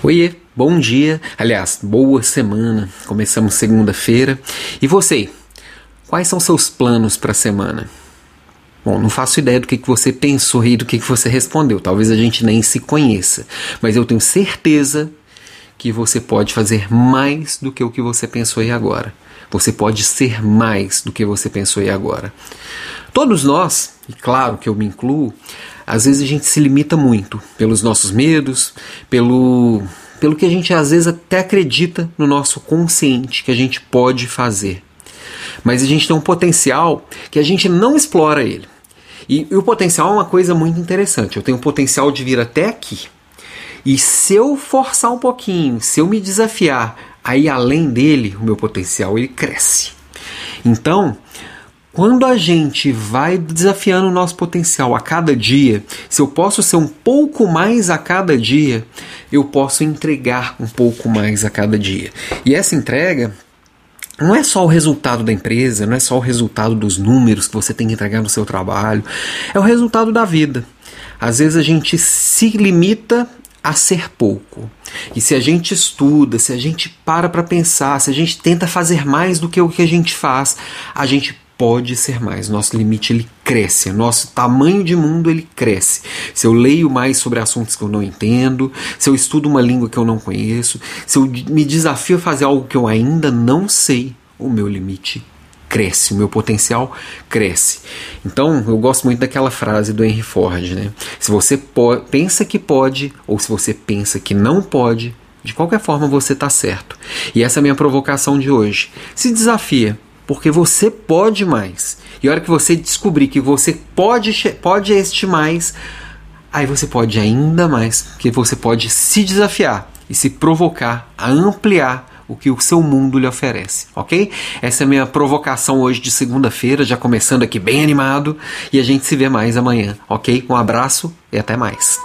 Oiê, bom dia, aliás, boa semana. Começamos segunda-feira. E você, quais são seus planos para a semana? Bom, não faço ideia do que, que você pensou e do que, que você respondeu. Talvez a gente nem se conheça. Mas eu tenho certeza que você pode fazer mais do que o que você pensou aí agora. Você pode ser mais do que você pensou aí agora. Todos nós, e claro que eu me incluo, às vezes a gente se limita muito pelos nossos medos, pelo, pelo que a gente às vezes até acredita no nosso consciente que a gente pode fazer. Mas a gente tem um potencial que a gente não explora ele. E, e o potencial é uma coisa muito interessante. Eu tenho o potencial de vir até aqui. E se eu forçar um pouquinho, se eu me desafiar, aí além dele, o meu potencial ele cresce. Então, quando a gente vai desafiando o nosso potencial a cada dia, se eu posso ser um pouco mais a cada dia, eu posso entregar um pouco mais a cada dia. E essa entrega não é só o resultado da empresa, não é só o resultado dos números que você tem que entregar no seu trabalho, é o resultado da vida. Às vezes a gente se limita a ser pouco. E se a gente estuda, se a gente para para pensar, se a gente tenta fazer mais do que o que a gente faz, a gente pode ser mais. Nosso limite ele cresce, nosso tamanho de mundo ele cresce. Se eu leio mais sobre assuntos que eu não entendo, se eu estudo uma língua que eu não conheço, se eu me desafio a fazer algo que eu ainda não sei, o meu limite cresce, o meu potencial cresce. Então, eu gosto muito daquela frase do Henry Ford, né? Se você pensa que pode ou se você pensa que não pode, de qualquer forma você está certo. E essa é a minha provocação de hoje. Se desafia, porque você pode mais. E a hora que você descobrir que você pode, pode este mais, aí você pode ainda mais, porque você pode se desafiar e se provocar a ampliar o que o seu mundo lhe oferece, ok? Essa é a minha provocação hoje de segunda-feira, já começando aqui bem animado, e a gente se vê mais amanhã, ok? Um abraço e até mais.